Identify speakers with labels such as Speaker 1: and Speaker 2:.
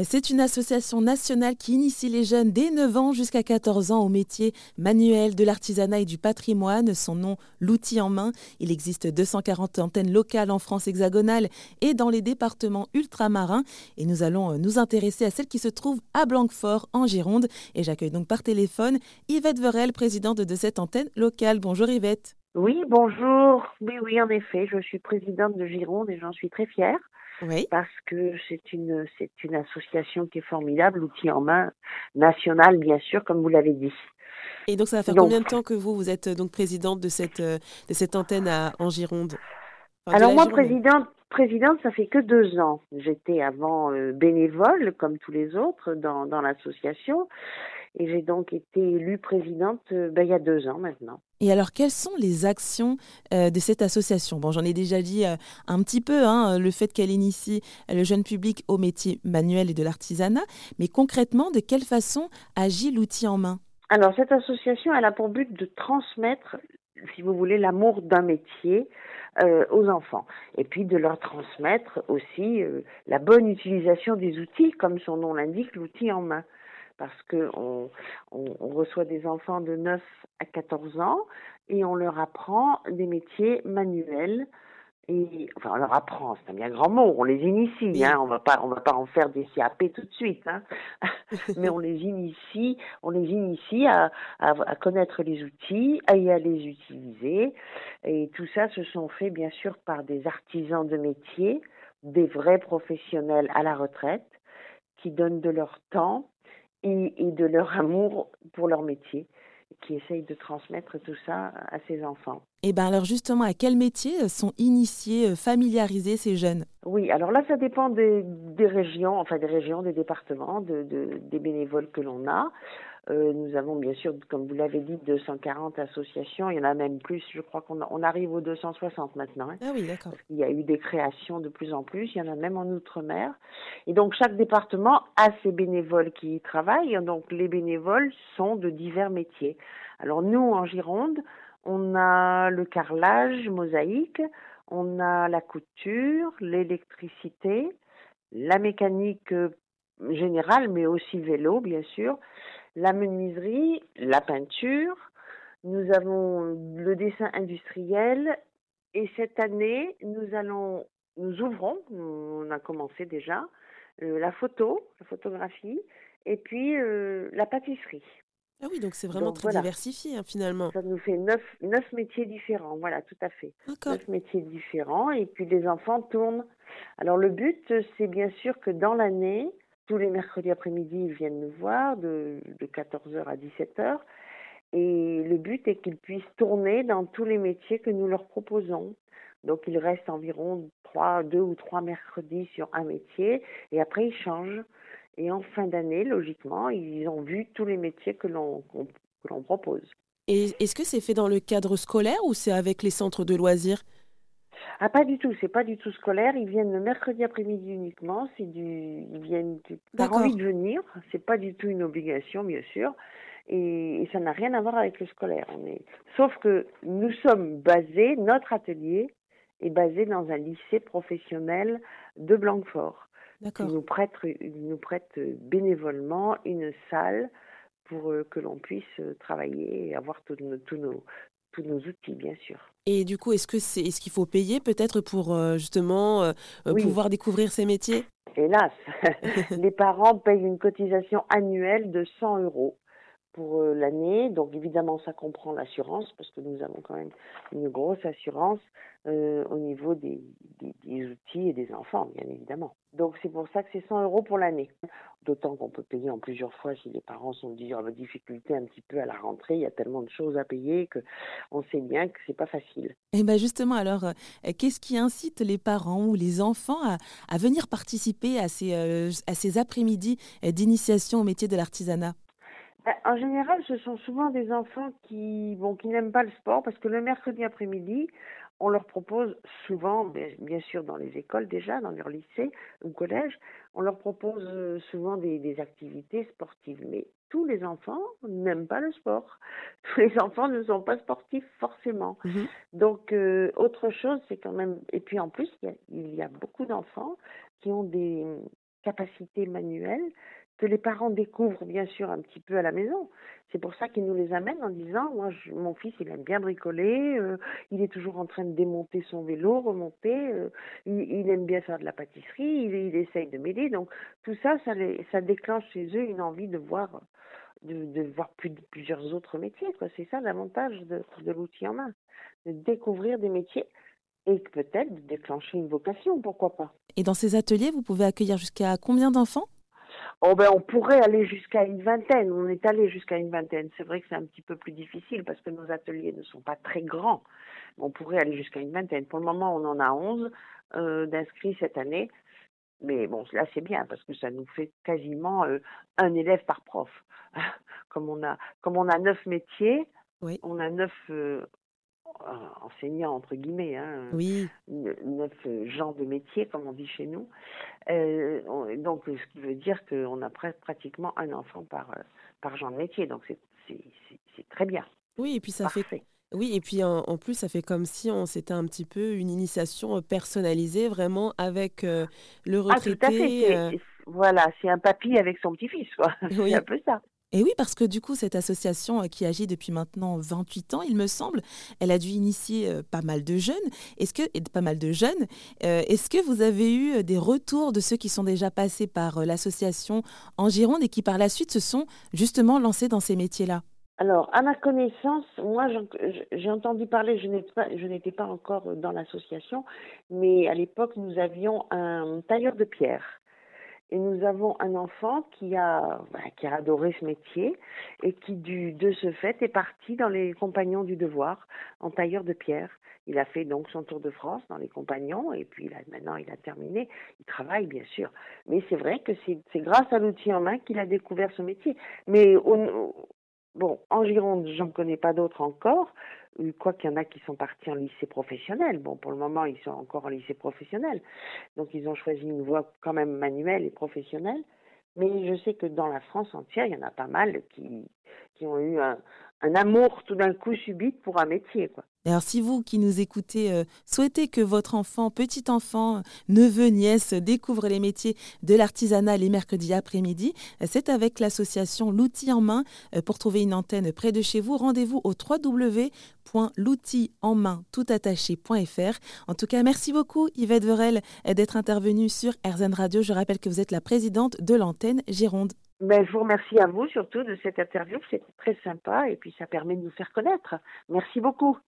Speaker 1: C'est une association nationale qui initie les jeunes dès 9 ans jusqu'à 14 ans au métier manuel de l'artisanat et du patrimoine. Son nom, l'outil en main. Il existe 240 antennes locales en France hexagonale et dans les départements ultramarins. Et nous allons euh, nous intéresser à celle qui se trouve à Blanquefort, en Gironde. Et j'accueille donc par téléphone Yvette Verel, présidente de cette antenne locale. Bonjour Yvette.
Speaker 2: Oui, bonjour. Oui, oui, en effet, je suis présidente de Gironde et j'en suis très fière. Parce que c'est une, c'est une association qui est formidable, outil en main, national bien sûr, comme vous l'avez dit.
Speaker 1: Et donc ça va faire combien de temps que vous, vous êtes donc présidente de cette, euh, de cette antenne à, en Gironde?
Speaker 2: Alors moi, présidente, présidente, ça fait que deux ans. J'étais avant euh, bénévole, comme tous les autres, dans, dans l'association. Et j'ai donc été élue présidente euh, ben, il y a deux ans maintenant.
Speaker 1: Et alors, quelles sont les actions euh, de cette association? Bon, j'en ai déjà dit euh, un petit peu, hein, le fait qu'elle initie le jeune public au métier manuel et de l'artisanat, mais concrètement, de quelle façon agit l'outil en main?
Speaker 2: Alors, cette association, elle a pour but de transmettre, si vous voulez, l'amour d'un métier aux enfants. Et puis de leur transmettre aussi la bonne utilisation des outils, comme son nom l'indique, l'outil en main parce que on, reçoit des enfants de 9 à 14 ans et on leur apprend des métiers manuels. Et enfin on leur apprend, c'est un bien grand mot, on les initie, hein, on va pas on va pas en faire des CAP tout de suite, hein, mais on les initie, on les initie à, à, connaître les outils et à les utiliser. Et tout ça se sont fait bien sûr par des artisans de métier, des vrais professionnels à la retraite qui donnent de leur temps et, de leur amour pour leur métier, qui essayent de transmettre tout ça à ses enfants.
Speaker 1: Et eh bien alors justement, à quel métier sont initiés, euh, familiarisés ces jeunes?
Speaker 2: Oui, alors là, ça dépend des, des, régions, enfin des régions, des départements, de, de des bénévoles que l'on a. Euh, nous avons bien sûr, comme vous l'avez dit, 240 associations. Il y en a même plus. Je crois qu'on on arrive aux 260 maintenant. Hein.
Speaker 1: ah oui, d'accord.
Speaker 2: Il y a eu des créations de plus en plus. Il y en a même en Outre-mer. Et donc, chaque département a ses bénévoles qui y travaillent. Donc, les bénévoles sont de divers métiers. Alors, nous, en Gironde, on a le carrelage mosaïque, on a la couture, l'électricité, la mécanique euh, générale, mais aussi vélo, bien sûr, la menuiserie, la peinture, nous avons le dessin industriel et cette année, nous allons, nous ouvrons, on a commencé déjà, euh, la photo, la photographie et puis euh, la pâtisserie.
Speaker 1: Ah oui, donc c'est vraiment très diversifié hein, finalement.
Speaker 2: Ça nous fait neuf, neuf métiers différents, voilà, tout à fait. Neuf métiers différents et puis les enfants tournent. Alors le but, c'est bien sûr que dans l'année, tous les mercredis après-midi, ils viennent nous voir de, 14h à 17h. Et le but est qu'ils puissent tourner dans tous les métiers que nous leur proposons. Donc, il reste environ trois, deux ou trois mercredis sur un métier et après, ils changent. Et en fin d'année, logiquement, ils ont vu tous les métiers que l'on propose.
Speaker 1: Et est-ce que c'est fait dans le cadre scolaire ou c'est avec les centres de loisirs?
Speaker 2: Ah, pas du tout, c'est pas du tout scolaire. Ils viennent le mercredi après-midi uniquement. C'est du, ils viennent, par envie de venir. C'est pas du tout une obligation, bien sûr. Et, ça n'a rien à voir avec le scolaire. On est, sauf que nous sommes basés, notre atelier est basé dans un lycée professionnel de Blanquefort. Qui nous prête, nous prête bénévolement une salle pour euh, que l'on puisse euh, travailler et avoir tous nos, tous nos, tous nos outils, bien sûr.
Speaker 1: Et du coup, est-ce que c'est est-ce qu'il faut payer peut-être pour euh, justement euh, euh, pouvoir découvrir ces métiers?
Speaker 2: Hélas, les parents payent une cotisation annuelle de 100 euros pour l'année. Donc évidemment, ça comprend l'assurance parce que nous avons quand même une grosse assurance au niveau des, des, outils et des enfants, bien évidemment. Donc c'est pour ça que c'est 100 euros pour l'année. D'autant qu'on peut payer en plusieurs fois si les parents sont en difficulté un petit peu à la rentrée. Il y a tellement de choses à payer que on sait bien que c'est pas facile.
Speaker 1: Et ben justement, alors, euh, qu'est-ce qui incite les parents ou les enfants à, venir participer à ces, euh, à ces après-midi d'initiation au métier de l'artisanat?
Speaker 2: En général, ce sont souvent des enfants qui, bon, qui n'aiment pas le sport parce que le mercredi après-midi, on leur propose souvent, bien sûr dans les écoles déjà, dans leur lycée ou collège, on leur propose euh, souvent des, activités sportives. Mais tous les enfants n'aiment pas le sport. Tous les enfants ne sont pas sportifs forcément. Mhm. Donc euh, autre chose, c'est quand même. Et puis en plus, il y a, il y a beaucoup d'enfants qui ont des capacités manuelles que les parents découvrent bien sûr un petit peu à la maison. C'est pour ça qu'ils nous les amènent en disant moi mon fils il aime bien bricoler, euh, il est toujours en train de démonter son vélo, remonter, euh, il, aime bien faire de la pâtisserie, il, essaye de m'aider. Donc tout ça ça, déclenche chez eux une envie de voir de, voir plus, plusieurs autres métiers. C'est ça l'avantage de, de l'outil en main, de découvrir des métiers et peut-être de déclencher une vocation, pourquoi pas.
Speaker 1: Et dans ces ateliers, vous pouvez accueillir jusqu'à combien d'enfants?
Speaker 2: Oh ben on pourrait aller jusqu'à une vingtaine. On est allé jusqu'à une vingtaine. C'est vrai que c'est un petit peu plus difficile parce que nos ateliers ne sont pas très grands. On pourrait aller jusqu'à une vingtaine. Pour le moment, on en a 11 euh, d'inscrits cette année. Mais bon, là c'est bien parce que ça nous fait quasiment euh, un élève par prof. comme on a comme on a neuf métiers, on a neuf euh, enseignants entre guillemets, hein,
Speaker 1: oui.
Speaker 2: Neuf genres de métiers comme on dit chez nous. Euh, donc ce qui veut dire qu'on a pratiquement un enfant par euh, par genre de métier. Donc c'est très bien.
Speaker 3: Oui, et puis ça fait oui, et puis en, plus, ça fait comme si on c'était un petit peu une initiation personnalisée, vraiment avec le retraité. Ah, tout à
Speaker 2: fait. Voilà, c'est un papy avec son petit-fils, quoi. c'est un peu ça.
Speaker 1: Et oui, parce que du coup, cette association euh, qui agit depuis maintenant 28 ans, il me semble, elle a dû initier euh, pas mal de jeunes. Est-ce que, pas mal de jeunes, euh, est-ce que vous avez eu des retours de ceux qui sont déjà passés par l'association en Gironde et qui par la suite se sont justement lancés dans ces métiers-là?
Speaker 2: Alors, à ma connaissance, moi, j'ai entendu parler, je n'étais pas encore dans l'association, mais à l'époque, nous avions un tailleur de pierre et nous avons un enfant qui a, bah, qui a adoré ce métier et qui, du, de ce fait, est parti dans les compagnons du devoir en tailleur de pierre. Il a fait donc son tour de France dans les compagnons et puis là, maintenant il a terminé. Il travaille bien sûr, mais c'est vrai que c'est grâce à l'outil en main qu'il a découvert ce métier. Mais bon, en Gironde, j'en connais pas d'autres encore quoi qu'il y en a qui sont partis en lycée professionnel. Bon, pour le moment, ils sont encore en lycée professionnel. Donc, ils ont choisi une voie quand même manuelle et professionnelle. Mais je sais que dans la France entière, il y en a pas mal qui, qui ont eu un, un amour tout d'un coup subit pour un métier. Quoi.
Speaker 1: Alors si vous qui nous écoutez euh, souhaitez que votre enfant, petit enfant, neveu, nièce découvre les métiers de l'artisanat les mercredis après-midi, euh, c'est avec l'association L'outil en main. Euh, pour trouver une antenne près de chez vous, rendez-vous au www.l'outil-en-main-toutattaché.fr. En tout cas, merci beaucoup Yvette Verel d'être intervenue sur RZN Radio. Je rappelle que vous êtes la présidente de l'antenne Gironde.
Speaker 2: Ben, je vous remercie à vous surtout de cette interview, c'était très sympa et puis ça permet de nous faire connaître. Merci beaucoup.